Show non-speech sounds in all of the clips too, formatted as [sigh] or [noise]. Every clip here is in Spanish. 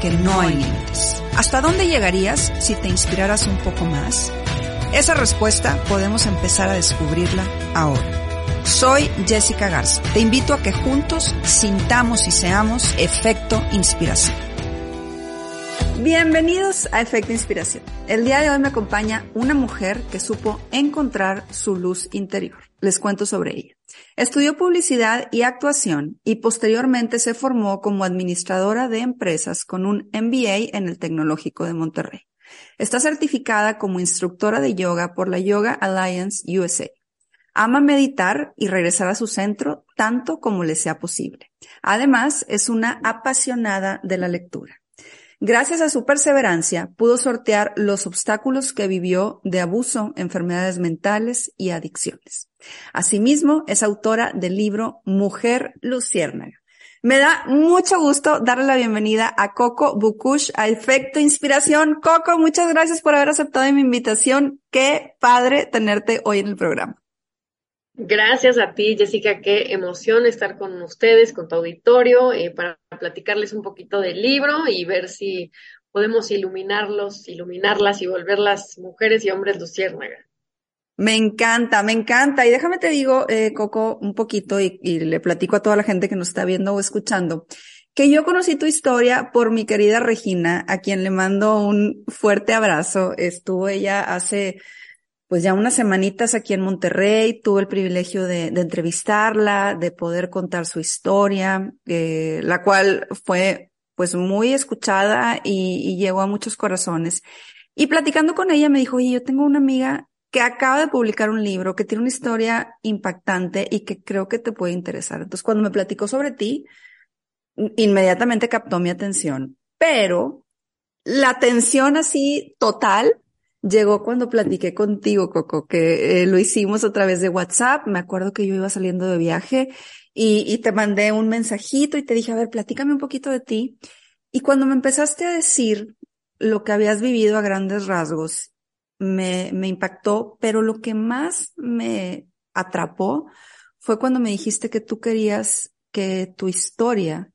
que no hay límites. ¿Hasta dónde llegarías si te inspiraras un poco más? Esa respuesta podemos empezar a descubrirla ahora. Soy Jessica Garza. Te invito a que juntos sintamos y seamos efecto inspiración. Bienvenidos a Efecto Inspiración. El día de hoy me acompaña una mujer que supo encontrar su luz interior. Les cuento sobre ella. Estudió publicidad y actuación y posteriormente se formó como administradora de empresas con un MBA en el Tecnológico de Monterrey. Está certificada como instructora de yoga por la Yoga Alliance USA. Ama meditar y regresar a su centro tanto como le sea posible. Además, es una apasionada de la lectura. Gracias a su perseverancia, pudo sortear los obstáculos que vivió de abuso, enfermedades mentales y adicciones. Asimismo, es autora del libro Mujer Luciérnaga. Me da mucho gusto darle la bienvenida a Coco Bukush a Efecto Inspiración. Coco, muchas gracias por haber aceptado mi invitación. Qué padre tenerte hoy en el programa. Gracias a ti, Jessica. Qué emoción estar con ustedes, con tu auditorio, eh, para platicarles un poquito del libro y ver si podemos iluminarlos, iluminarlas y volverlas mujeres y hombres luciérnaga. Me encanta, me encanta. Y déjame te digo, eh, Coco, un poquito y, y le platico a toda la gente que nos está viendo o escuchando, que yo conocí tu historia por mi querida Regina, a quien le mando un fuerte abrazo. Estuvo ella hace pues ya unas semanitas aquí en Monterrey, tuve el privilegio de, entrevistarla, de poder contar su historia, eh, la cual fue pues muy escuchada y, y, llegó a muchos corazones. Y platicando con ella me dijo, oye, yo tengo una amiga que acaba de publicar un libro que tiene una historia impactante y que creo que te puede interesar. Entonces, cuando me platicó sobre ti, inmediatamente captó mi atención, pero la atención así total llegó cuando platiqué contigo, Coco, que eh, lo hicimos a través de WhatsApp. Me acuerdo que yo iba saliendo de viaje y, te mandé un mensajito y te dije, a ver, platícame un poquito de ti. Y cuando me empezaste a decir lo que habías vivido a grandes rasgos, me impactó, pero lo que más me atrapó fue cuando me dijiste que tú querías que tu historia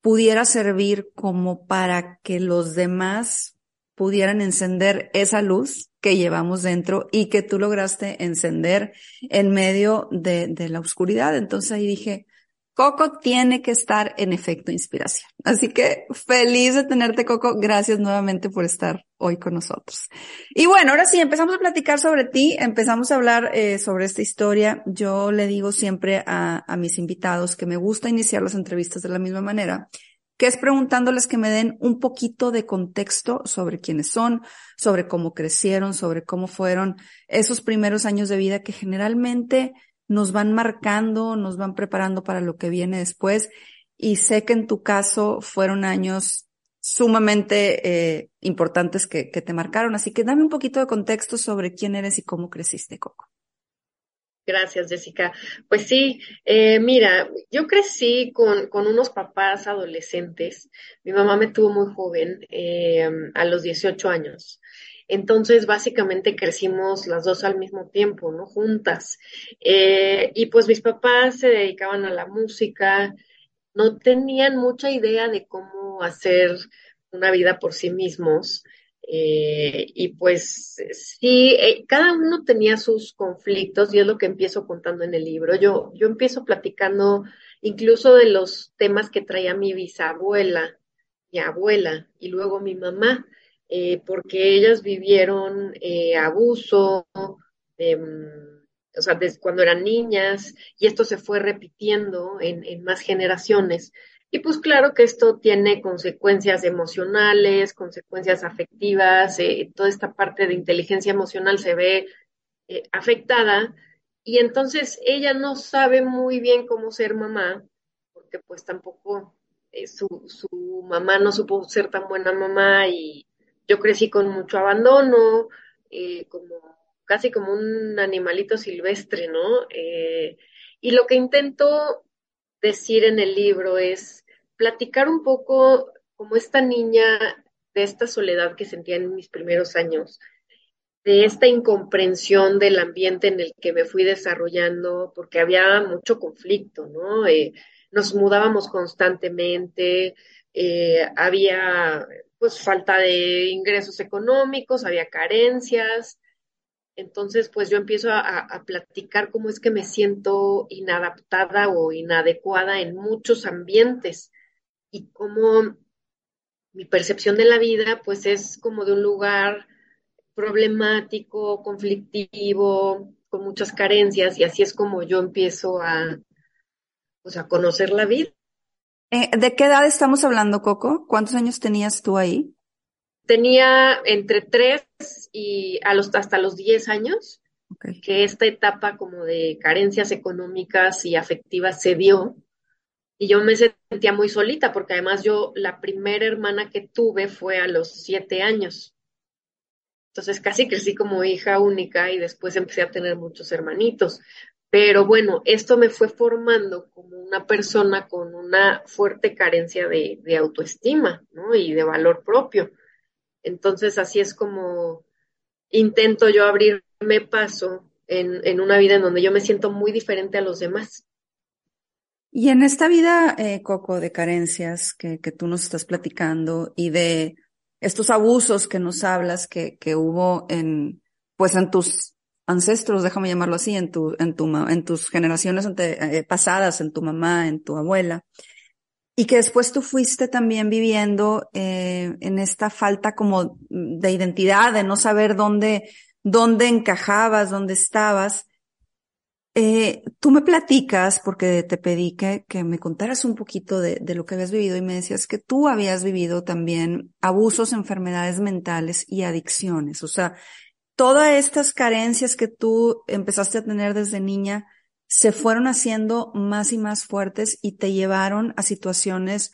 pudiera servir como para que los demás pudieran encender esa luz que llevamos dentro y que tú lograste encender en medio de, la oscuridad. Entonces ahí dije, Coco tiene que estar en efecto inspiración. Así que feliz de tenerte, Coco. Gracias nuevamente por estar hoy con nosotros. Y bueno, ahora sí, empezamos a platicar sobre ti, empezamos a hablar eh, sobre esta historia. Yo le digo siempre a, a mis invitados que me gusta iniciar las entrevistas de la misma manera que es preguntándoles que me den un poquito de contexto sobre quiénes son, sobre cómo crecieron, sobre cómo fueron esos primeros años de vida que generalmente nos van marcando, nos van preparando para lo que viene después. Y sé que en tu caso fueron años sumamente eh, importantes que, que te marcaron. Así que dame un poquito de contexto sobre quién eres y cómo creciste, Coco. Gracias, Jessica. Pues sí, eh, mira, yo crecí con, con, unos papás adolescentes. Mi mamá me tuvo muy joven, eh, a los 18 años. Entonces, básicamente crecimos las dos al mismo tiempo, ¿no? Juntas. Eh, y pues mis papás se dedicaban a la música, no tenían mucha idea de cómo hacer una vida por sí mismos. Eh, y pues sí, eh, cada uno tenía sus conflictos y es lo que empiezo contando en el libro. Yo, yo empiezo platicando incluso de los temas que traía mi bisabuela mi abuela y luego mi mamá, eh, porque ellas vivieron abuso, em, o sea, desde cuando eran niñas, y esto se fue repitiendo en, en más generaciones. Y pues claro que esto tiene consecuencias emocionales, consecuencias afectivas, eh, toda esta parte de inteligencia emocional se ve eh, afectada y entonces ella no sabe muy bien cómo ser mamá, porque pues tampoco eh, su, su mamá no supo ser tan buena mamá y yo crecí con mucho abandono, como casi como un animalito silvestre, ¿no? y lo que intento decir en el libro es platicar un poco como esta niña de esta soledad que sentía en mis primeros años, de esta incomprensión del ambiente en el que me fui desarrollando, porque había mucho conflicto, ¿no? Eh, nos mudábamos constantemente, eh, había pues falta de ingresos económicos, había carencias, entonces, pues yo empiezo a, platicar cómo es que me siento inadaptada o inadecuada en muchos ambientes y cómo mi percepción de la vida, pues es como de un lugar problemático, conflictivo, con muchas carencias y así es como yo empiezo a, pues, a conocer la vida. Eh, ¿De qué edad estamos hablando, Coco? ¿Cuántos años tenías tú ahí? Tenía entre tres y a los, hasta los diez años, que esta etapa como de carencias económicas y afectivas se dio. Y yo me sentía muy solita, porque además yo, la primera hermana que tuve fue a los siete años. Entonces casi crecí como hija única y después empecé a tener muchos hermanitos. Pero bueno, esto me fue formando como una persona con una fuerte carencia de, de autoestima, ¿no? Y de valor propio. Entonces así es como intento yo abrirme paso en, una vida en donde yo me siento muy diferente a los demás. Y en esta vida, eh, Coco, de carencias que, que, tú nos estás platicando y de estos abusos que nos hablas que, que hubo en, pues en tus ancestros, déjame llamarlo así, en tu, en tu, en tus generaciones eh, pasadas, en tu mamá, en tu abuela. Y que después tú fuiste también viviendo eh, en esta falta como de identidad, de no saber dónde, dónde encajabas, dónde estabas. Eh, tú me platicas, porque te pedí que, que me contaras un poquito de, de, lo que habías vivido y me decías que tú habías vivido también abusos, enfermedades mentales y adicciones. O sea, todas estas carencias que tú empezaste a tener desde niña, se fueron haciendo más y más fuertes y te llevaron a situaciones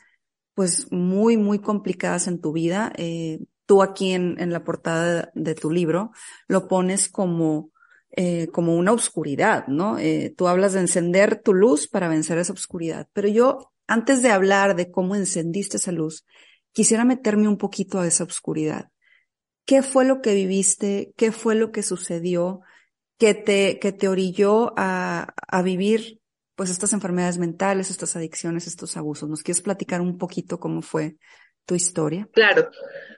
pues muy, muy complicadas en tu vida. Eh, tú aquí en, en, la portada de, tu libro lo pones como, eh, como una oscuridad, ¿no? Eh, tú hablas de encender tu luz para vencer esa oscuridad. Pero yo, antes de hablar de cómo encendiste esa luz, quisiera meterme un poquito a esa oscuridad. ¿Qué fue lo que viviste? ¿Qué fue lo que sucedió? Que te, que te orilló a, a vivir pues estas enfermedades mentales, estas adicciones, estos abusos. ¿Nos quieres platicar un poquito cómo fue tu historia? Claro.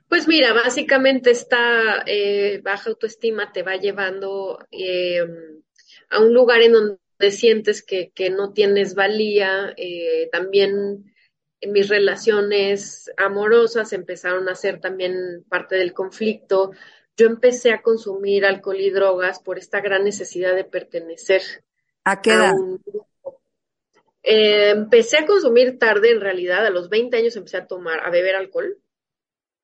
Pues mira, básicamente esta eh, baja autoestima te va llevando eh, a un lugar en donde sientes que, que no tienes valía. Eh, también mis relaciones amorosas empezaron a ser también parte del conflicto yo empecé a consumir alcohol y drogas por esta gran necesidad de pertenecer. ¿A qué edad? Eh, empecé a consumir tarde, en realidad, a los 20 años empecé a tomar, a beber alcohol.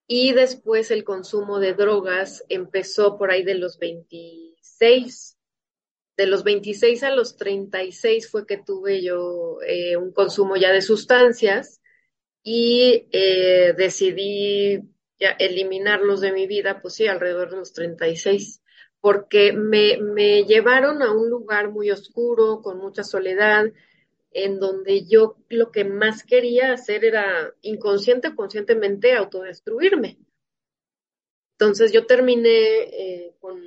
Y después el consumo de drogas empezó por ahí de los 26. De los 26 a los 36 fue que tuve yo eh, un consumo ya de sustancias y eh, decidí ya eliminarlos de mi vida, pues sí, alrededor de los 36, porque me, me llevaron a un lugar muy oscuro, con mucha soledad, en donde yo lo que más quería hacer era inconsciente o conscientemente autodestruirme. Entonces yo terminé eh, con,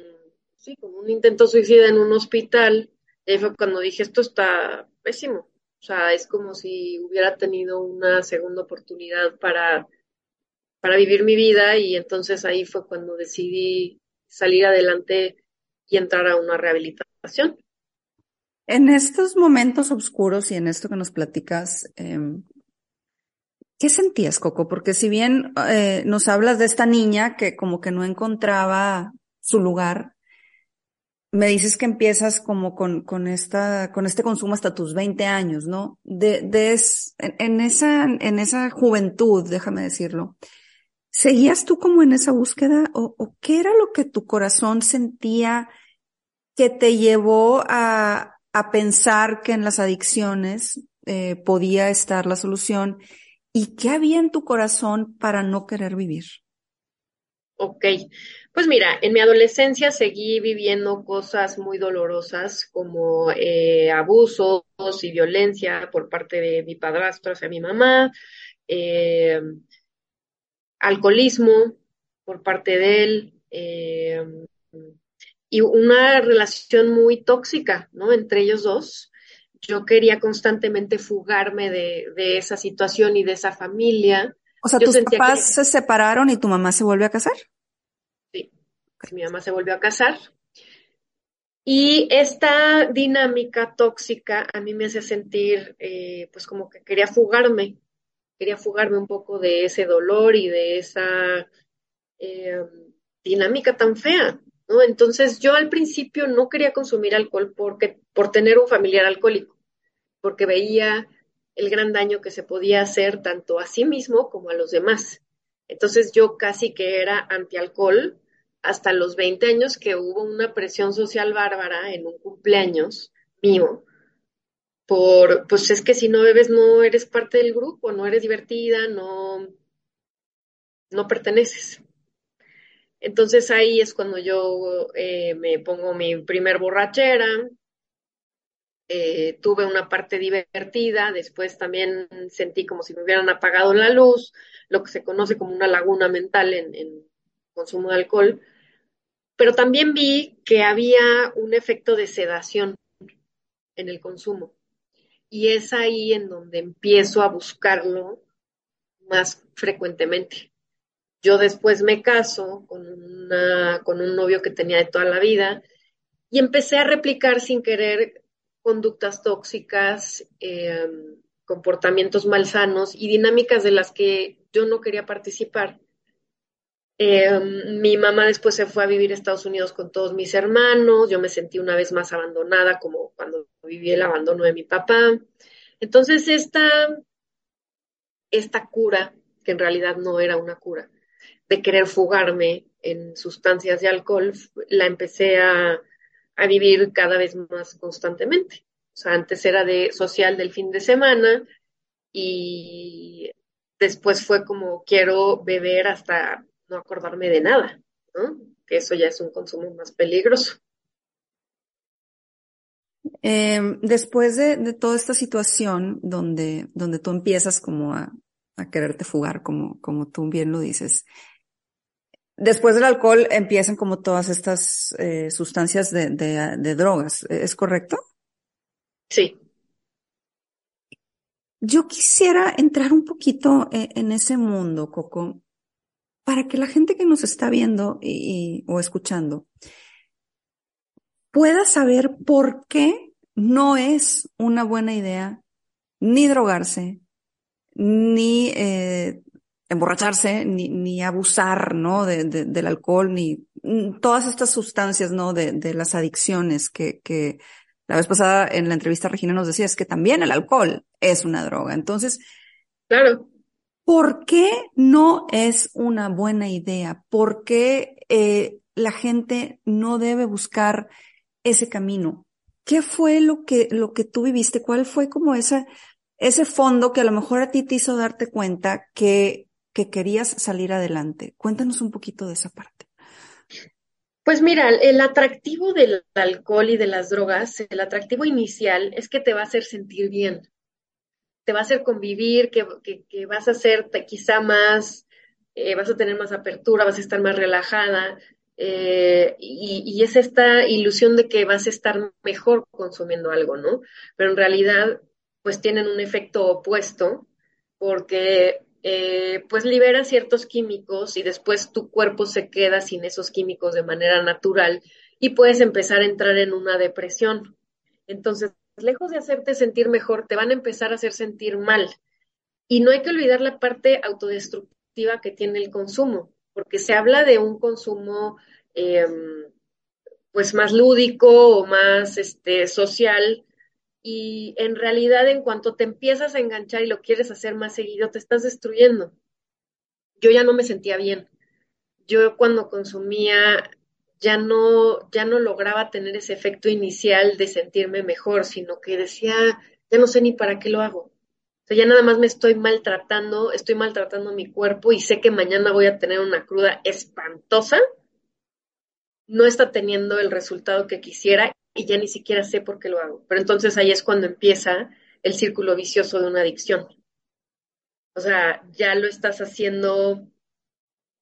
sí, con un intento suicida en un hospital, y fue cuando dije, esto está pésimo. O sea, es como si hubiera tenido una segunda oportunidad para para vivir mi vida y entonces ahí fue cuando decidí salir adelante y entrar a una rehabilitación. En estos momentos oscuros y en esto que nos platicas, eh, ¿Qué sentías, Coco? Porque si bien eh, nos hablas de esta niña que como que no encontraba su lugar, me dices que empiezas como con, con esta, con este consumo hasta tus 20 años, ¿no? De, de en, esa, en esa juventud, déjame decirlo, ¿seguías tú como en esa búsqueda o, qué era lo que tu corazón sentía que te llevó a, a pensar que en las adicciones eh, podía estar la solución y qué había en tu corazón para no querer vivir? Ok, pues mira, en mi adolescencia seguí viviendo cosas muy dolorosas como eh, abusos y violencia por parte de mi padrastro hacia mi mamá, eh, alcoholismo por parte de él eh, y una relación muy tóxica, ¿no? Entre ellos dos. Yo quería constantemente fugarme de, de esa situación y de esa familia o sea, tus papás se separaron y tu mamá se vuelve a casar. Sí, mi mamá se volvió a casar. Y esta dinámica tóxica a mí me hace sentir, eh, pues como que quería fugarme, quería fugarme un poco de ese dolor y de esa eh, dinámica tan fea, ¿no? Entonces yo al principio no quería consumir alcohol porque, por tener un familiar alcohólico, porque veía el gran daño que se podía hacer tanto a sí mismo como a los demás. Entonces yo casi que era anti-alcohol hasta los 20 años que hubo una presión social bárbara en un cumpleaños mío por, pues es que si no bebes no eres parte del grupo, no eres divertida, no, no perteneces. Entonces ahí es cuando yo eh, me pongo mi primer borrachera, eh, tuve una parte divertida, después también sentí como si me hubieran apagado la luz, lo que se conoce como una laguna mental en, consumo de alcohol, pero también vi que había un efecto de sedación en el consumo. Y es ahí en donde empiezo a buscarlo más frecuentemente. Yo después me caso con, una, con un novio que tenía de toda la vida y empecé a replicar sin querer conductas tóxicas, em, comportamientos malsanos y dinámicas de las que yo no quería participar. Em, mi mamá después se fue a vivir a Estados Unidos con todos mis hermanos, yo me sentí una vez más abandonada como cuando viví el abandono de mi papá. Entonces esta, esta cura, que en realidad no era una cura, de querer fugarme en sustancias de alcohol, la empecé a, a vivir cada vez más constantemente. O sea, antes era de social del fin de semana y después fue como quiero beber hasta no acordarme de nada, ¿no? Que eso ya es un consumo más peligroso. Em, después de, toda esta situación donde, donde tú empiezas como a, a quererte fugar, como, como tú bien lo dices, Después del alcohol empiezan como todas estas eh, sustancias de, de, drogas, ¿es correcto? Sí. Yo quisiera entrar un poquito eh, en ese mundo, Coco, para que la gente que nos está viendo y, o escuchando pueda saber por qué no es una buena idea ni drogarse, ni eh, emborracharse, ni, ni abusar, ¿no? De, del alcohol, ni mm, todas estas sustancias, ¿no? De, de las adicciones que, que la vez pasada en la entrevista Regina nos decía, es que también el alcohol es una droga. Entonces, claro. ¿Por qué no es una buena idea? ¿Por qué eh, la gente no debe buscar ese camino? ¿Qué fue lo que, lo que tú viviste? ¿Cuál fue como esa, ese fondo que a lo mejor a ti te hizo darte cuenta que que querías salir adelante. Cuéntanos un poquito de esa parte. Pues mira, el atractivo del alcohol y de las drogas, el atractivo inicial es que te va a hacer sentir bien, te va a hacer convivir, que, vas a ser quizá más, eh, vas a tener más apertura, vas a estar más relajada, eh, y, y, es esta ilusión de que vas a estar mejor consumiendo algo, ¿no? Pero en realidad, pues tienen un efecto opuesto, porque eh, pues libera ciertos químicos y después tu cuerpo se queda sin esos químicos de manera natural y puedes empezar a entrar en una depresión. Entonces, lejos de hacerte sentir mejor, te van a empezar a hacer sentir mal. Y no hay que olvidar la parte autodestructiva que tiene el consumo, porque se habla de un consumo em, pues más lúdico o más este, social, y en realidad en cuanto te empiezas a enganchar y lo quieres hacer más seguido, te estás destruyendo. Yo ya no me sentía bien. Yo cuando consumía ya no, ya no lograba tener ese efecto inicial de sentirme mejor, sino que decía, ya no sé ni para qué lo hago. O sea, ya nada más me estoy maltratando, estoy maltratando mi cuerpo y sé que mañana voy a tener una cruda espantosa. No está teniendo el resultado que quisiera y ya ni siquiera sé por qué lo hago. Pero entonces ahí es cuando empieza el círculo vicioso de una adicción. O sea, ya lo estás haciendo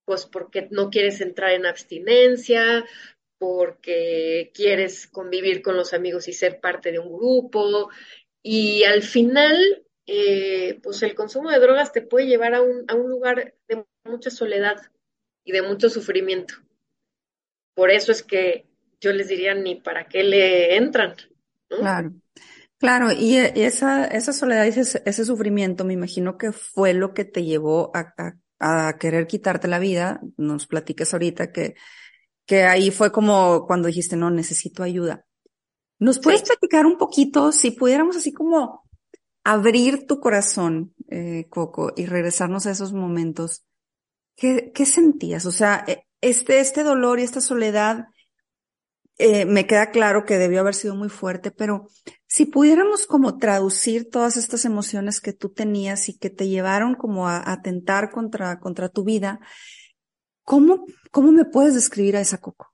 pues porque no quieres entrar en abstinencia, porque quieres convivir con los amigos y ser parte de un grupo. Y al final, eh, pues el consumo de drogas te puede llevar a un, a un lugar de mucha soledad y de mucho sufrimiento. Por eso es que yo les diría ni para qué le entran. Claro. Claro, y esa, esa soledad y ese, sufrimiento me imagino que fue lo que te llevó a querer quitarte la vida, nos platiques ahorita que, que ahí fue como cuando dijiste, no, necesito ayuda. ¿Nos puedes platicar un poquito, si pudiéramos así como abrir tu corazón, eh, Coco, y regresarnos a esos momentos? ¿Qué, qué sentías? O sea, e, este, este dolor y esta soledad, eh, me queda claro que debió haber sido muy fuerte, pero si pudiéramos como traducir todas estas emociones que tú tenías y que te llevaron como a atentar contra, contra tu vida, ¿cómo, ¿cómo me puedes describir a esa Coco?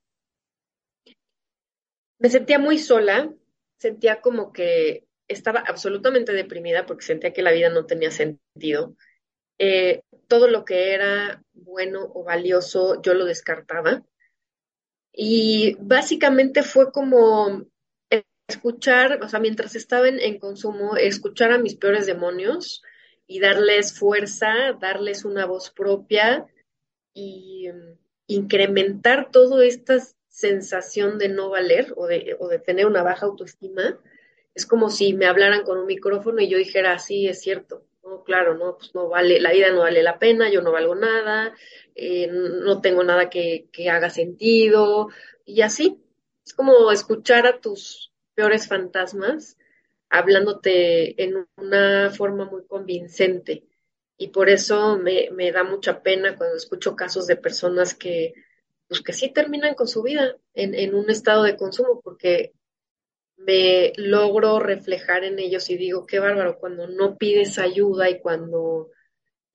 Me sentía muy sola, sentía como que estaba absolutamente deprimida porque sentía que la vida no tenía sentido. Eh, todo lo que era bueno o valioso yo lo descartaba y básicamente fue como escuchar, o sea, mientras estaba en, consumo, escuchar a mis peores demonios y darles fuerza, darles una voz propia y um, incrementar toda esta sensación de no valer o de, o de tener una baja autoestima. Es como si me hablaran con un micrófono y yo dijera, sí, es cierto, no, claro, no, pues no vale, la vida no vale la pena, yo no valgo nada, eh, no tengo nada que haga sentido, y así. Es como escuchar a tus peores fantasmas hablándote en una forma muy convincente. Y por eso me, me, da mucha pena cuando escucho casos de personas que, pues que sí terminan con su vida en, en un estado de consumo, porque me logro reflejar en ellos y digo, qué bárbaro, cuando no pides ayuda y cuando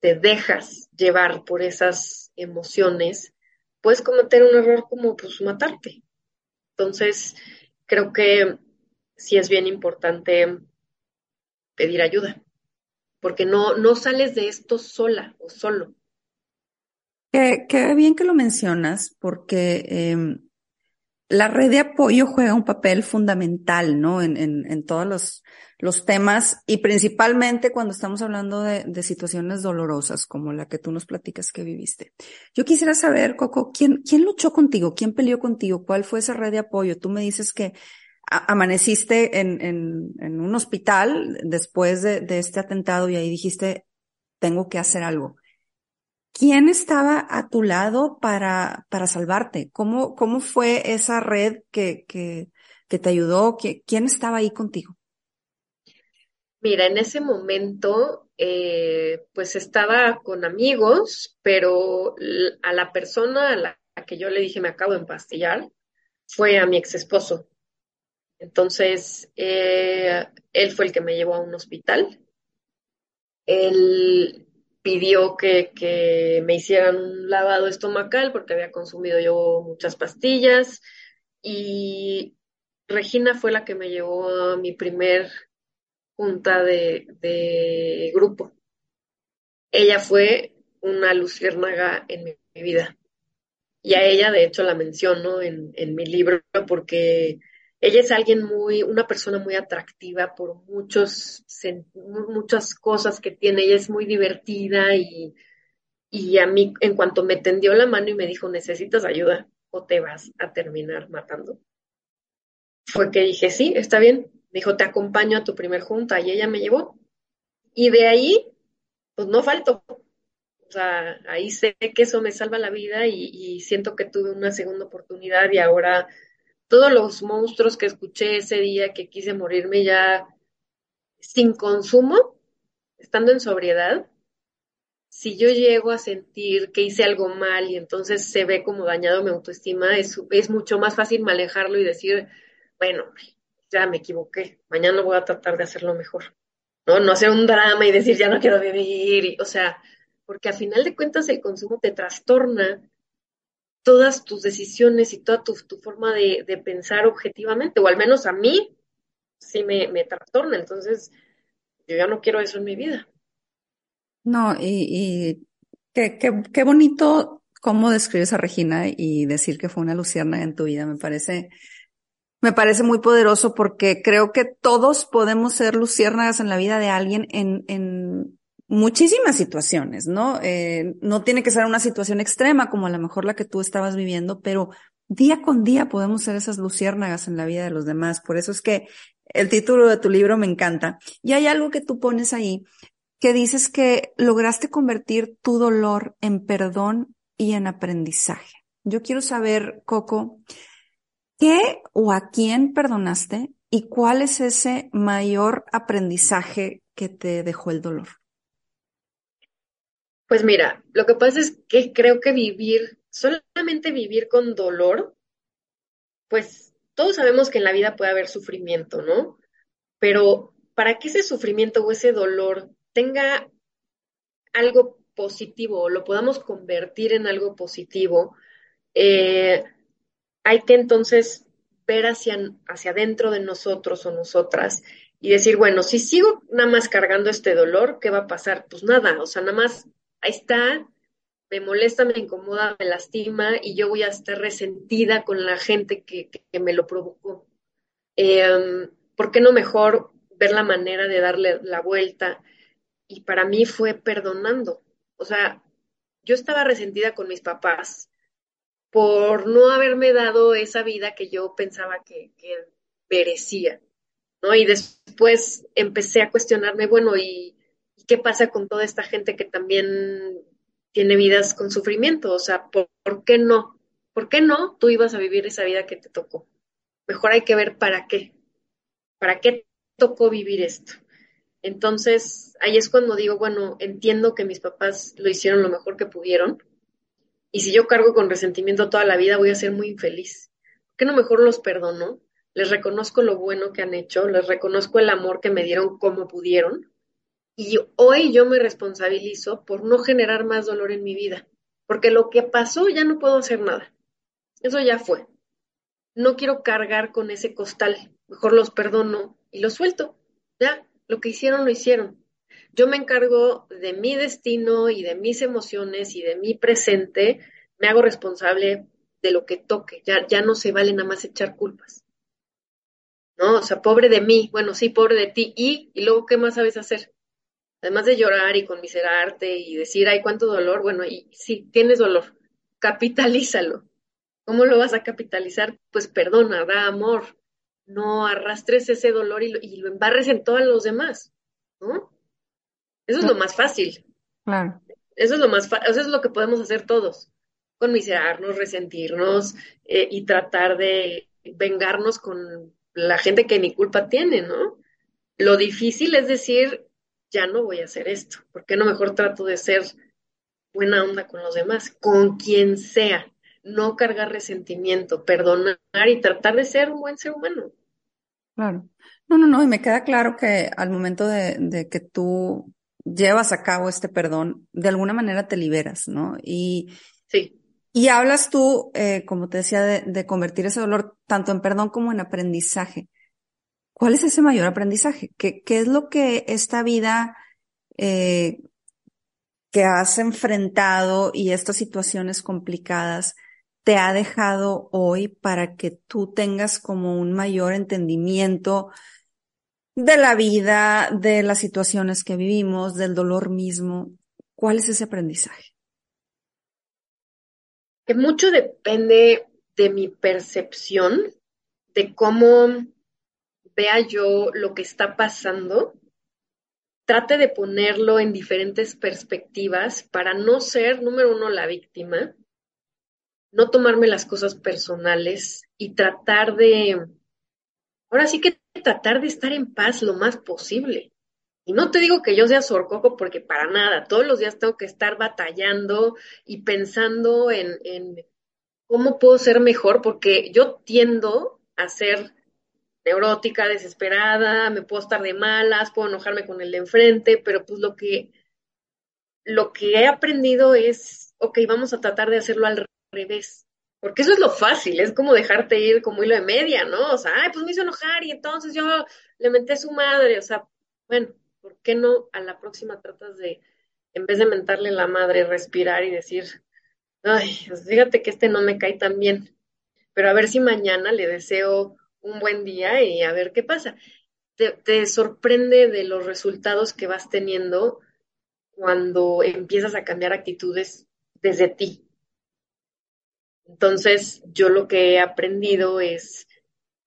te dejas llevar por esas emociones, puedes cometer un error como pues matarte. Entonces, creo que sí es bien importante pedir ayuda, porque no, no sales de esto sola o solo. Qué, qué bien que lo mencionas, porque eh, la red de apoyo juega un papel fundamental, ¿no? En, en, en todos los, los, temas y principalmente cuando estamos hablando de, de, situaciones dolorosas como la que tú nos platicas que viviste. Yo quisiera saber, Coco, ¿quién, quién luchó contigo? ¿Quién peleó contigo? ¿Cuál fue esa red de apoyo? Tú me dices que amaneciste en, en, un hospital después de, de este atentado y ahí dijiste, tengo que hacer algo. ¿Quién estaba a tu lado para, para salvarte? ¿Cómo, ¿Cómo fue esa red que, que, que te ayudó? ¿Quién estaba ahí contigo? Mira, en ese momento, eh, pues estaba con amigos, pero a la persona a la que yo le dije me acabo de empastillar fue a mi ex esposo. Entonces, eh, él fue el que me llevó a un hospital. Él pidió que, me hicieran un lavado estomacal porque había consumido yo muchas pastillas y Regina fue la que me llevó a mi primer junta de, grupo. Ella fue una luciérnaga en mi, vida. Y a ella, de hecho, la menciono en, en mi libro porque ella es alguien muy, una persona muy atractiva por muchos, muchas cosas que tiene. Ella es muy divertida y, y a mí, en cuanto me tendió la mano y me dijo, necesitas ayuda o te vas a terminar matando, fue que dije, sí, está bien. Me dijo, te acompaño a tu primer junta y ella me llevó. Y de ahí pues no falto. O sea, ahí sé que eso me salva la vida y, y siento que tuve una segunda oportunidad y ahora todos los monstruos que escuché ese día que quise morirme ya sin consumo, estando en sobriedad, si yo llego a sentir que hice algo mal y entonces se ve como dañado mi autoestima, es, mucho más fácil manejarlo y decir, bueno, ya me equivoqué, mañana voy a tratar de hacerlo mejor. No, no hacer un drama y decir ya no quiero vivir, o sea, porque al final de cuentas el consumo te trastorna todas tus decisiones y toda tu, forma de, pensar objetivamente, o al menos a mí sí me, me trastorna, entonces yo ya no quiero eso en mi vida. No, y, qué, qué, bonito cómo describes a Regina y decir que fue una lucierna en tu vida, me parece, me parece muy poderoso porque creo que todos podemos ser luciérnagas en la vida de alguien en, en muchísimas situaciones, ¿no? Eh, no tiene que ser una situación extrema como a lo mejor la que tú estabas viviendo, pero día con día podemos ser esas luciérnagas en la vida de los demás. Por eso es que el título de tu libro me encanta. Y hay algo que tú pones ahí que dices que lograste convertir tu dolor en perdón y en aprendizaje. Yo quiero saber, Coco, ¿qué o a quién perdonaste y cuál es ese mayor aprendizaje que te dejó el dolor? Pues mira, lo que pasa es que creo que vivir, solamente vivir con dolor, pues todos sabemos que en la vida puede haber sufrimiento, ¿no? Pero para que ese sufrimiento o ese dolor tenga algo positivo o lo podamos convertir en algo positivo, eh, hay que entonces ver hacia, hacia adentro de nosotros o nosotras y decir, bueno, si sigo nada más cargando este dolor, ¿qué va a pasar? Pues nada, o sea, nada más ahí está, me molesta, me incomoda, me lastima y yo voy a estar resentida con la gente que, me lo provocó. Eh, ¿Por qué no mejor ver la manera de darle la vuelta? Y para mí fue perdonando. O sea, yo estaba resentida con mis papás por no haberme dado esa vida que yo pensaba que, que merecía, ¿no? Y después empecé a cuestionarme, bueno, ¿y qué pasa con toda esta gente que también tiene vidas con sufrimiento? O sea, ¿por, qué no? ¿Por qué no tú ibas a vivir esa vida que te tocó? Mejor hay que ver para qué. ¿Para qué tocó vivir esto? Entonces, ahí es cuando digo, bueno, entiendo que mis papás lo hicieron lo mejor que pudieron. Y si yo cargo con resentimiento toda la vida, voy a ser muy infeliz. ¿Por qué no mejor los perdono? Les reconozco lo bueno que han hecho, les reconozco el amor que me dieron como pudieron y hoy yo me responsabilizo por no generar más dolor en mi vida, porque lo que pasó ya no puedo hacer nada. Eso ya fue. No quiero cargar con ese costal. Mejor los perdono y los suelto. Ya, lo que hicieron lo hicieron. Yo me encargo de mi destino y de mis emociones y de mi presente. Me hago responsable de lo que toque. Ya, ya no se vale nada más echar culpas. ¿No? O sea, pobre de mí. Bueno, sí, pobre de ti. ¿Y, y luego qué más sabes hacer? Además de llorar y conmiserarte y decir, ay, cuánto dolor, bueno, y si tienes dolor, capitalízalo. ¿Cómo lo vas a capitalizar? Pues perdona, da amor, no arrastres ese dolor y lo, y lo embarres en todos los demás, ¿no? Eso es lo más fácil. Claro. Eso es lo más eso es lo que podemos hacer todos. Conmiserarnos, resentirnos eh, y tratar de vengarnos con la gente que ni culpa tiene, ¿no? Lo difícil es decir, ya no voy a hacer esto. ¿Por qué no mejor trato de ser buena onda con los demás, con quien sea? No cargar resentimiento, perdonar y tratar de ser un buen ser humano. Claro. No, no, no, y me queda claro que al momento de, que tú llevas a cabo este perdón, de alguna manera te liberas, ¿no? Y, sí. y hablas tú, eh, como te decía, de, convertir ese dolor tanto en perdón como en aprendizaje. ¿Cuál es ese mayor aprendizaje? ¿Qué, es lo que esta vida eh, que has enfrentado y estas situaciones complicadas te ha dejado hoy para que tú tengas como un mayor entendimiento de la vida, de las situaciones que vivimos, del dolor mismo? ¿Cuál es ese aprendizaje? Que mucho depende de mi percepción, de cómo vea yo lo que está pasando, trate de ponerlo en diferentes perspectivas para no ser, número uno, la víctima, no tomarme las cosas personales y tratar de, ahora sí que tratar de estar en paz lo más posible. Y no te digo que yo sea sorcoco porque para nada, todos los días tengo que estar batallando y pensando en, en cómo puedo ser mejor, porque yo tiendo a ser neurótica, desesperada, me puedo estar de malas, puedo enojarme con el de enfrente, pero pues lo que, lo que he aprendido es, ok, vamos a tratar de hacerlo al revés. Porque eso es lo fácil, es como dejarte ir como hilo de media, ¿no? O sea, ay, pues me hizo enojar y entonces yo le menté a su madre, o sea, bueno, ¿por qué no a la próxima tratas de, en vez de mentarle la madre, respirar y decir, ay, pues fíjate que este no me cae tan bien, pero a ver si mañana le deseo un buen día y a ver qué pasa. Te, sorprende de los resultados que vas teniendo cuando empiezas a cambiar actitudes desde ti. Entonces, yo lo que he aprendido es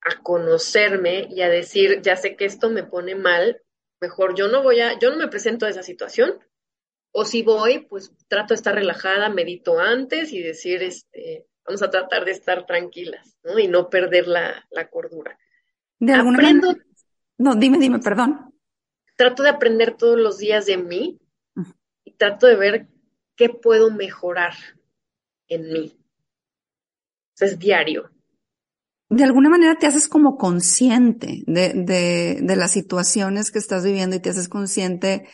a conocerme y a decir, ya sé que esto me pone mal, mejor yo no voy a, yo no me presento a esa situación, o si voy, pues trato de estar relajada, medito antes y decir, este, vamos a tratar de estar tranquilas, ¿no? Y no perder la, cordura. De alguna Aprendo, No, dime, dime, perdón. Trato de aprender todos los días de mí y trato de ver qué puedo mejorar en mí. es diario. De alguna manera te haces como consciente de, de, de las situaciones que estás viviendo y te haces consciente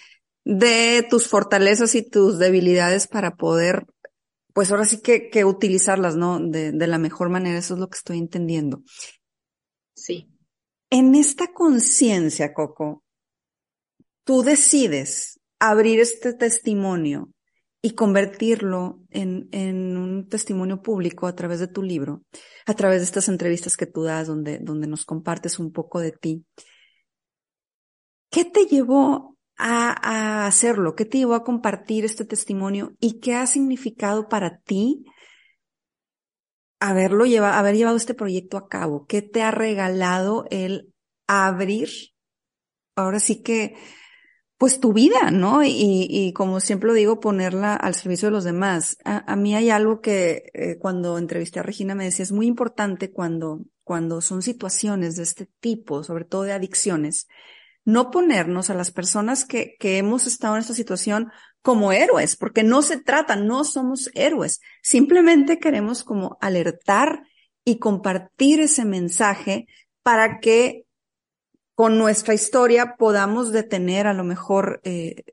de tus fortalezas y tus debilidades para poder pues ahora sí que, que utilizarlas, ¿no? De, de la mejor manera, eso es lo que estoy entendiendo. Sí. En esta conciencia, Coco, tú decides abrir este testimonio y convertirlo en, en, un testimonio público a través de tu libro, a través de estas entrevistas que tú das donde, donde nos compartes un poco de ti. ¿Qué te llevó a, hacerlo? ¿Qué te llevó a compartir este testimonio y qué ha significado para ti haberlo llevado, haber llevado este proyecto a cabo? ¿Qué te ha regalado el abrir? Ahora sí que, pues tu vida, ¿no? Y, y como siempre lo digo, ponerla al servicio de los demás. A, mí hay algo que eh, cuando entrevisté a Regina me decía, es muy importante cuando, cuando son situaciones de este tipo, sobre todo de adicciones, no ponernos a las personas que, que hemos estado en esta situación como héroes, porque no se trata, no somos héroes, simplemente queremos como alertar y compartir ese mensaje para que con nuestra historia podamos detener a lo mejor eh,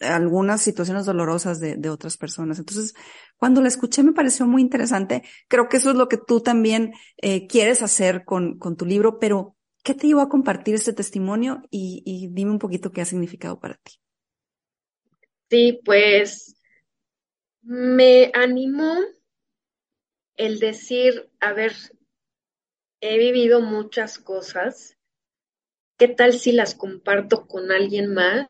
algunas situaciones dolorosas de, de, otras personas. Entonces, cuando la escuché me pareció muy interesante. Creo que eso es lo que tú también eh, quieres hacer con, con tu libro, pero ¿Qué te llevó a compartir este testimonio y, dime un poquito qué ha significado para ti? Sí, pues me animó el decir, a ver, he vivido muchas cosas, ¿qué tal si las comparto con alguien más?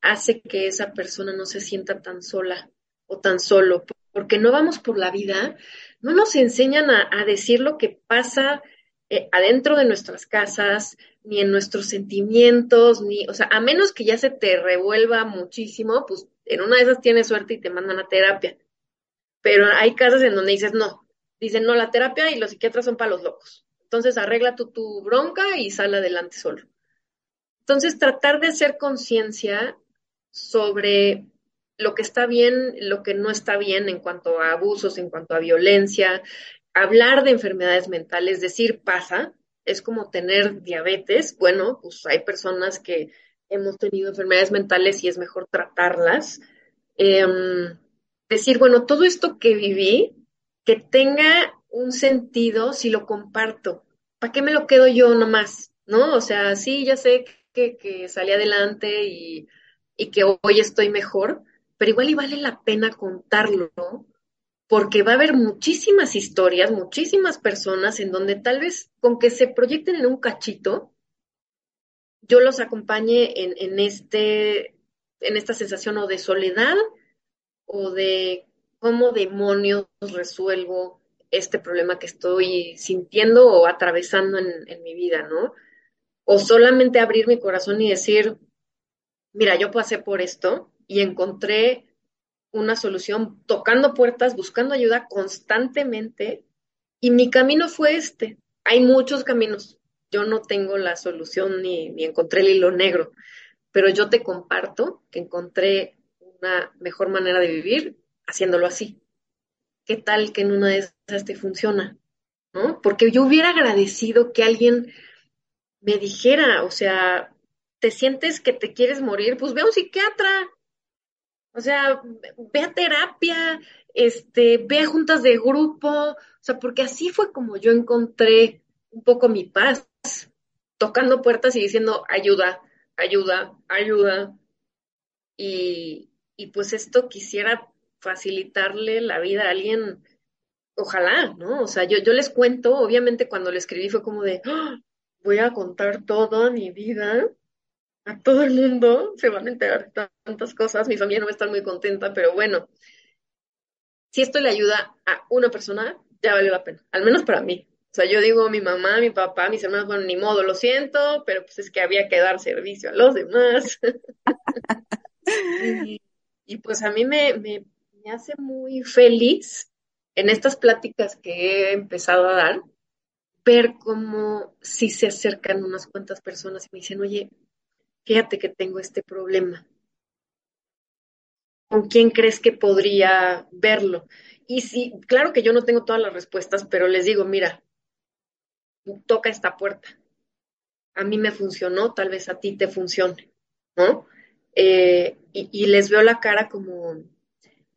Hace que esa persona no se sienta tan sola o tan solo, porque no vamos por la vida, no nos enseñan a, a decir lo que pasa eh, adentro de nuestras casas, ni en nuestros sentimientos, ni, o sea, a menos que ya se te revuelva muchísimo, pues en una de esas tienes suerte y te mandan a terapia. Pero hay casos en donde dices no, dicen no, la terapia y los psiquiatras son para los locos. Entonces arregla tu, tu bronca y sal adelante solo. Entonces tratar de hacer conciencia sobre lo que está bien, lo que no está bien en cuanto a abusos, en cuanto a violencia, hablar de enfermedades mentales, decir pasa, es como tener diabetes. Bueno, pues hay personas que hemos tenido enfermedades mentales y es mejor tratarlas. Em, decir, bueno, todo esto que viví, que tenga un sentido si lo comparto. ¿Para qué me lo quedo yo nomás? ¿No? O sea, sí, ya sé que, que salí adelante y, y que hoy estoy mejor, pero igual y vale la pena contarlo, ¿no? Porque va a haber muchísimas historias, muchísimas personas en donde tal vez con que se proyecten en un cachito, yo los acompañe en, este, en esta sensación o de soledad o de cómo demonios resuelvo este problema que estoy sintiendo o atravesando en, en mi vida, ¿no? O solamente abrir mi corazón y decir, mira, yo pasé por esto y encontré una solución tocando puertas, buscando ayuda constantemente y mi camino fue este. Hay muchos caminos. Yo no tengo la solución ni, ni encontré el hilo negro, pero yo te comparto que encontré una mejor manera de vivir haciéndolo así. ¿Qué tal que en una de esas te funciona? ¿No? Porque yo hubiera agradecido que alguien me dijera, o sea, ¿te sientes que te quieres morir? Pues ve a un psiquiatra. O sea, ve a terapia, este, ve a juntas de grupo, o sea, porque así fue como yo encontré un poco mi paz, tocando puertas y diciendo ayuda, ayuda, ayuda. Y, y pues esto quisiera facilitarle la vida a alguien, ojalá, ¿no? O sea, yo, yo les cuento, obviamente cuando le escribí fue como de, ¡Ah! voy a contar toda mi vida a todo el mundo, se van a enterar de tantas cosas, mi familia no va a estar muy contenta, pero bueno, si esto le ayuda a una persona, ya vale la pena, al menos para mí. O sea, yo digo, mi mamá, mi papá, mis hermanos, bueno, ni modo, lo siento, pero pues es que había que dar servicio a los demás. [laughs] y, pues a mí me, me, me hace muy feliz en estas pláticas que he empezado a dar, ver cómo si se acercan unas cuantas personas y me dicen, oye, fíjate que tengo este problema. ¿Con quién crees que podría verlo? Y sí, claro que yo no tengo todas las respuestas, pero les digo, mira, toca esta puerta. A mí me funcionó, tal vez a ti te funcione, ¿no? Eh, y, y les veo la cara como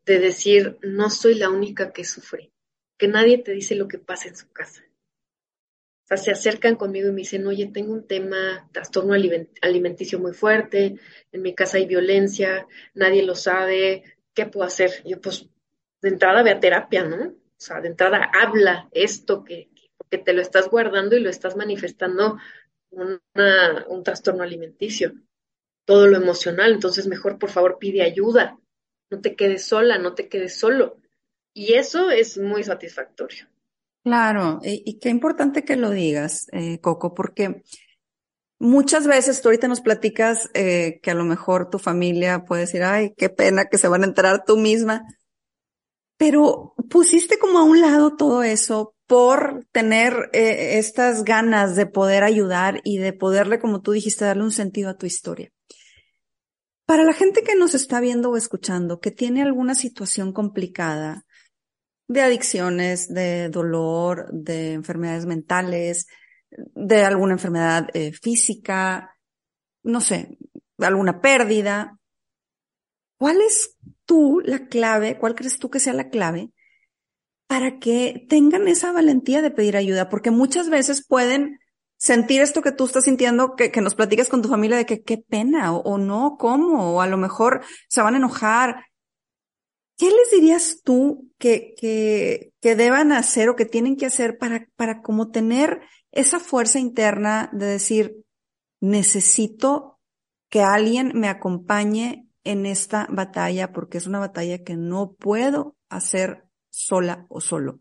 de decir, no soy la única que sufre, que nadie te dice lo que pasa en su casa. O sea, se acercan conmigo y me dicen, oye, tengo un tema, trastorno alimenticio muy fuerte, en mi casa hay violencia, nadie lo sabe, ¿qué puedo hacer? yo, pues, de entrada ve a terapia, ¿no? O sea, de entrada habla esto que, que te lo estás guardando y lo estás manifestando un trastorno alimenticio, todo lo emocional, entonces mejor por favor pide ayuda, no te quedes sola, no te quedes solo. Y eso es muy satisfactorio. Claro, y, qué importante que lo digas, eh, Coco, porque muchas veces tú ahorita nos platicas eh, que a lo mejor tu familia puede decir, ay, qué pena que se van a enterar tú misma, pero pusiste como a un lado todo eso por tener eh, estas ganas de poder ayudar y de poderle, como tú dijiste, darle un sentido a tu historia. Para la gente que nos está viendo o escuchando, que tiene alguna situación complicada, de adicciones, de dolor, de enfermedades mentales, de alguna enfermedad eh, física, no sé, alguna pérdida. ¿Cuál es tú la clave? ¿Cuál crees tú que sea la clave para que tengan esa valentía de pedir ayuda? Porque muchas veces pueden sentir esto que tú estás sintiendo, que, que nos platiques con tu familia de que qué pena o, o no, cómo, o a lo mejor se van a enojar ¿Qué les dirías tú que, que, que deban hacer o que tienen que hacer para, para como tener esa fuerza interna de decir, necesito que alguien me acompañe en esta batalla porque es una batalla que no puedo hacer sola o solo?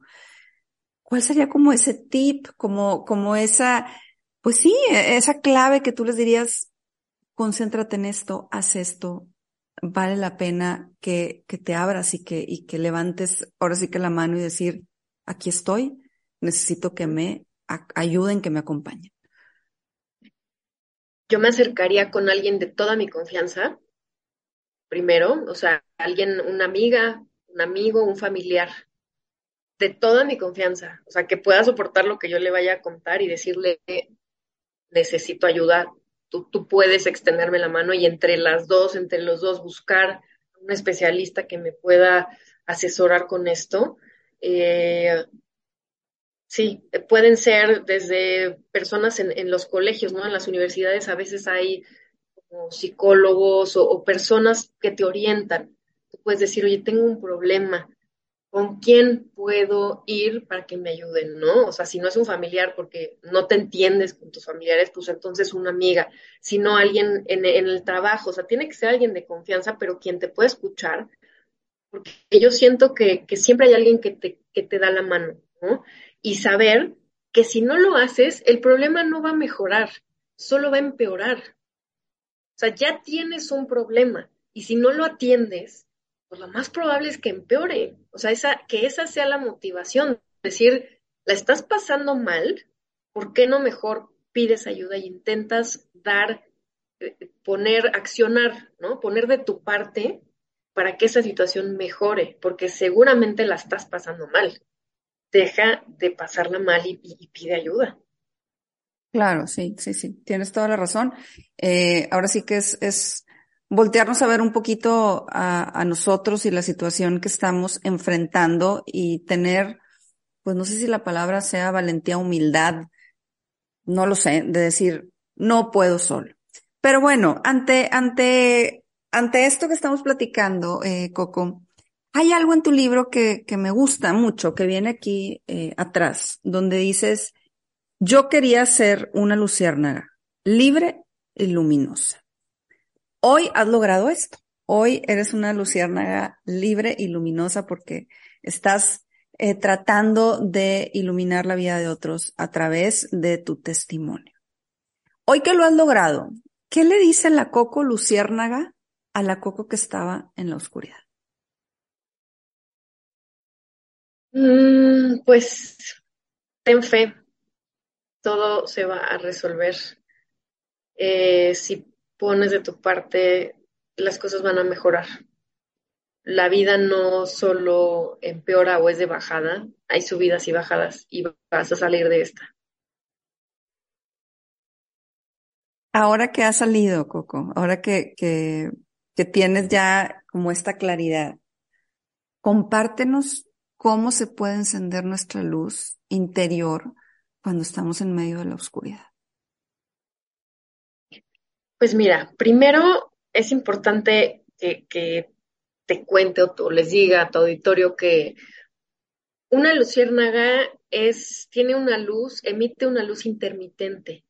¿Cuál sería como ese tip, como, como esa, pues sí, esa clave que tú les dirías, concéntrate en esto, haz esto, vale la pena que, que te abras y que, y que levantes ahora sí que la mano y decir, aquí estoy, necesito que me ayuden, que me acompañen. Yo me acercaría con alguien de toda mi confianza, primero, o sea, alguien, una amiga, un amigo, un familiar, de toda mi confianza, o sea, que pueda soportar lo que yo le vaya a contar y decirle, necesito ayuda, tú, puedes extenderme la mano y entre las dos, entre los dos, buscar un especialista que me pueda asesorar con esto. Eh, sí, pueden ser desde personas en, los colegios, ¿no? En las universidades a veces hay como psicólogos o, o personas que te orientan. Tú puedes decir, oye, tengo un problema, con quién puedo ir para que me ayuden, ¿no? O sea, si no es un familiar porque no te entiendes con tus familiares, pues entonces una amiga, si no alguien en, el trabajo, o sea, tiene que ser alguien de confianza, pero quien te puede escuchar, porque yo siento que, siempre hay alguien que te, que te da la mano, ¿no? Y saber que si no lo haces, el problema no va a mejorar, solo va a empeorar. O sea, ya tienes un problema y si no lo atiendes, pues lo más probable es que empeore. O sea, esa, que esa sea la motivación. Decir, la estás pasando mal, ¿por qué no mejor pides ayuda e intentas dar, eh, poner, accionar, ¿no? Poner de tu parte para que esa situación mejore, porque seguramente la estás pasando mal. Deja de pasarla mal y, pide ayuda. Claro, sí, sí, sí, tienes toda la razón. Eh, ahora sí que es voltearnos a ver un poquito a, a, nosotros y la situación que estamos enfrentando y tener, pues no sé si la palabra sea valentía, humildad, no lo sé, de decir, no puedo solo. Pero bueno, ante, ante ante esto que estamos platicando, eh, Coco, hay algo en tu libro que, que me gusta mucho, que viene aquí eh, atrás, donde dices, yo quería ser una luciérnaga, libre y luminosa. Hoy has logrado esto. Hoy eres una luciérnaga libre y luminosa porque estás eh, tratando de iluminar la vida de otros a través de tu testimonio. Hoy que lo has logrado, ¿qué le dice la Coco Luciérnaga a la Coco que estaba en la oscuridad? Mm, pues ten fe, todo se va a resolver. Eh, si pones de tu parte, las cosas van a mejorar. La vida no solo empeora o es de bajada, hay subidas y bajadas y vas a salir de esta. Ahora que ha salido, Coco, ahora que, que que tienes ya como esta claridad, compártenos cómo se puede encender nuestra luz interior cuando estamos en medio de la oscuridad. Pues mira, primero es importante que, te cuente o les diga a tu auditorio que una luciérnaga es, tiene una luz, emite una luz intermitente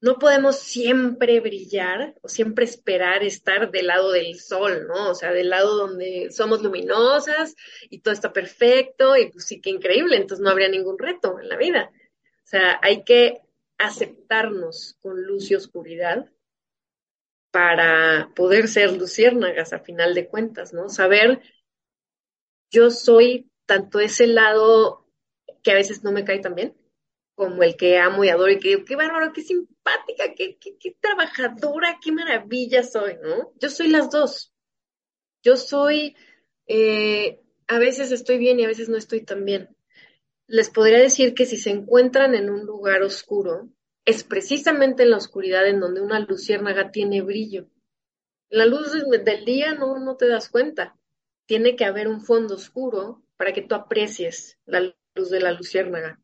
no podemos siempre brillar o siempre esperar estar del lado del sol, ¿no? O sea, del lado donde somos luminosas y todo está perfecto y pues sí que increíble, entonces no habría ningún reto en la vida. O sea, hay que aceptarnos con luz y oscuridad para poder ser luciérnagas a final de cuentas, ¿no? Saber, yo soy tanto ese lado que a veces no me cae tan bien, como el que amo y adoro y que digo, qué bárbaro, qué simpática, qué, qué, trabajadora, qué maravilla soy, ¿no? Yo soy las dos. Yo soy, eh, a veces estoy bien y a veces no estoy tan bien. Les podría decir que si se encuentran en un lugar oscuro, es precisamente en la oscuridad en donde una luciérnaga tiene brillo. La luz del día no, no te das cuenta. Tiene que haber un fondo oscuro para que tú aprecies la luz de la luciérnaga.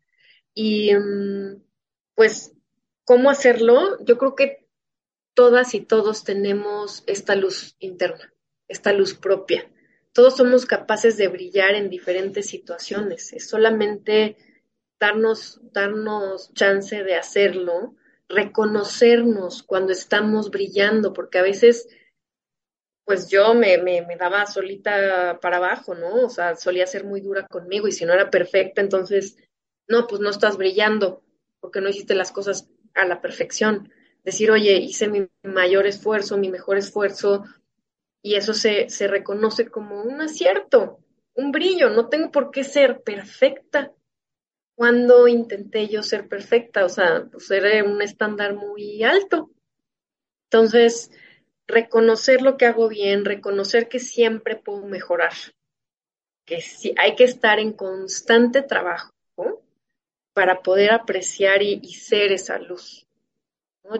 Y mm, pues, ¿cómo hacerlo? Yo creo que todas y todos tenemos esta luz interna, esta luz propia. Todos somos capaces de brillar en diferentes situaciones. Es solamente darnos, darnos chance de hacerlo, reconocernos cuando estamos brillando, porque a veces, pues yo me, me, me, daba solita para abajo, ¿no? O sea, solía ser muy dura conmigo y si no era perfecta, entonces no, pues no estás brillando porque no hiciste las cosas a la perfección. Decir, oye, hice mi mayor esfuerzo, mi mejor esfuerzo, y eso se, se reconoce como un acierto, un brillo. No tengo por qué ser perfecta. Cuando intenté yo ser perfecta, o sea, pues era un estándar muy alto. Entonces, reconocer lo que hago bien, reconocer que siempre puedo mejorar, que sí, hay que estar en constante trabajo para poder apreciar y, ser esa luz.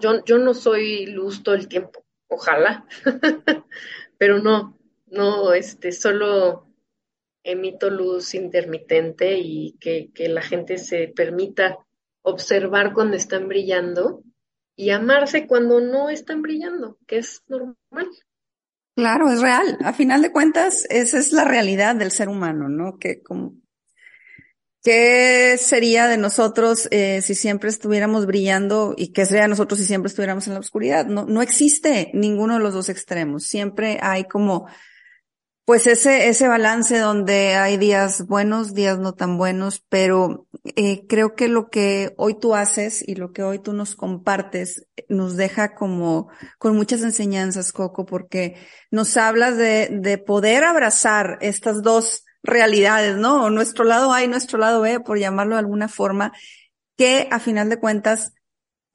Yo, yo no soy luz todo el tiempo, ojalá, [laughs] pero no, no, este, solo emito luz intermitente y que, que la gente se permita observar cuando están brillando y amarse cuando no están brillando, que es normal. Claro, es real. A final de cuentas, esa es la realidad del ser humano, ¿no? Que como ¿Qué sería de nosotros eh, si siempre estuviéramos brillando y qué sería de nosotros si siempre estuviéramos en la oscuridad? No, no existe ninguno de los dos extremos. Siempre hay como pues ese, ese balance donde hay días buenos, días no tan buenos, pero eh, creo que lo que hoy tú haces y lo que hoy tú nos compartes nos deja como con muchas enseñanzas, Coco, porque nos hablas de, de poder abrazar estas dos realidades, ¿no? Nuestro lado A y nuestro lado B, por llamarlo de alguna forma, que a final de cuentas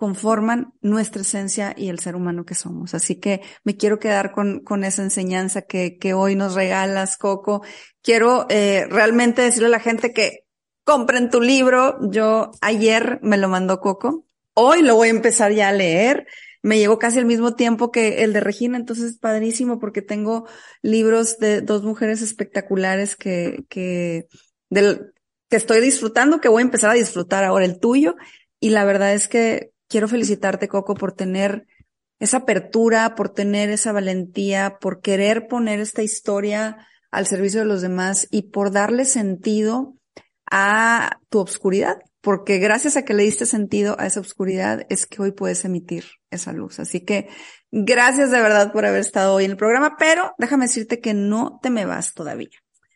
conforman nuestra esencia y el ser humano que somos. Así que me quiero quedar con, con esa enseñanza que, que hoy nos regalas, Coco. Quiero eh, realmente decirle a la gente que compren tu libro. Yo ayer me lo mandó Coco. Hoy lo voy a empezar ya a leer. Me llegó casi al mismo tiempo que el de Regina, entonces es padrísimo porque tengo libros de dos mujeres espectaculares que, que, del, que estoy disfrutando, que voy a empezar a disfrutar ahora el tuyo. Y la verdad es que quiero felicitarte, Coco, por tener esa apertura, por tener esa valentía, por querer poner esta historia al servicio de los demás y por darle sentido a tu obscuridad, porque gracias a que le diste sentido a esa obscuridad es que hoy puedes emitir esa luz. Así que gracias de verdad por haber estado hoy en el programa, pero déjame decirte que no te me vas todavía.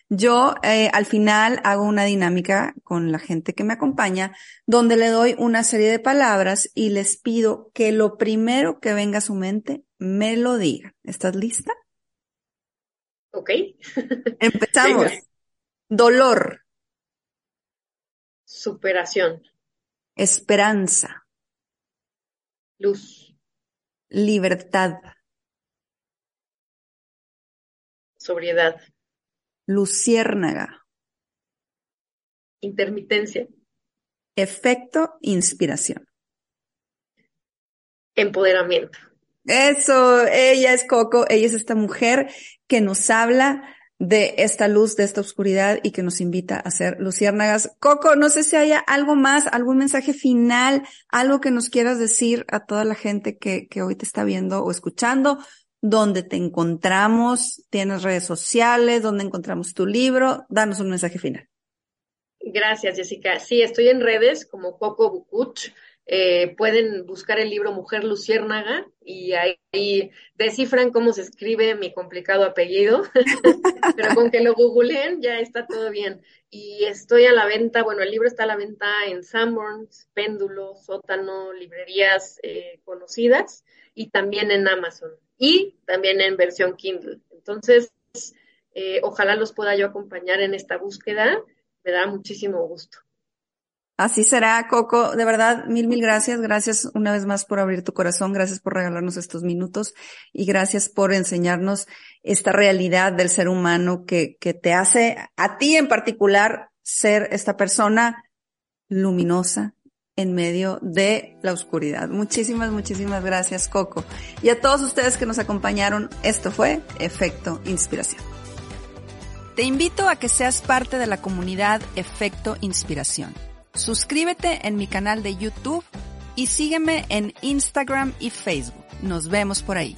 Yo eh, al final hago una dinámica con la gente que me acompaña donde le doy una serie de palabras y les pido que lo primero que venga a su mente me lo diga. ¿Estás lista? Ok. [laughs] Empezamos. Dolor. Superación. Esperanza. Luz. Libertad. Sobriedad. Luciérnaga. Intermitencia. Efecto, inspiración. Empoderamiento. Eso, ella es Coco, ella es esta mujer que nos habla de esta luz, de esta oscuridad y que nos invita a ser luciérnagas. Coco, no sé si haya algo más, algún mensaje final, algo que nos quieras decir a toda la gente que, que hoy te está viendo o escuchando dónde te encontramos, tienes redes sociales, dónde encontramos tu libro. Danos un mensaje final. Gracias, Jessica. Sí, estoy en redes como Coco Bucuch. Eh, pueden buscar el libro Mujer Luciérnaga y ahí, descifran cómo se escribe mi complicado apellido, [laughs] pero con que lo googleen ya está todo bien. Y estoy a la venta, bueno, el libro está a la venta en Sanborns, Péndulo, Sótano, librerías eh, conocidas y también en Amazon y también en versión Kindle. Entonces, eh, ojalá los pueda yo acompañar en esta búsqueda. Me da muchísimo gusto. Así será, Coco. De verdad, mil, mil gracias. Gracias una vez más por abrir tu corazón. Gracias por regalarnos estos minutos y gracias por enseñarnos esta realidad del ser humano que, que te hace a ti en particular ser esta persona luminosa, en medio de la oscuridad. Muchísimas, muchísimas gracias, Coco. Y a todos ustedes que nos acompañaron, esto fue Efecto Inspiración. Te invito a que seas parte de la comunidad Efecto Inspiración. Suscríbete en mi canal de YouTube y sígueme en Instagram y Facebook. Nos vemos por ahí.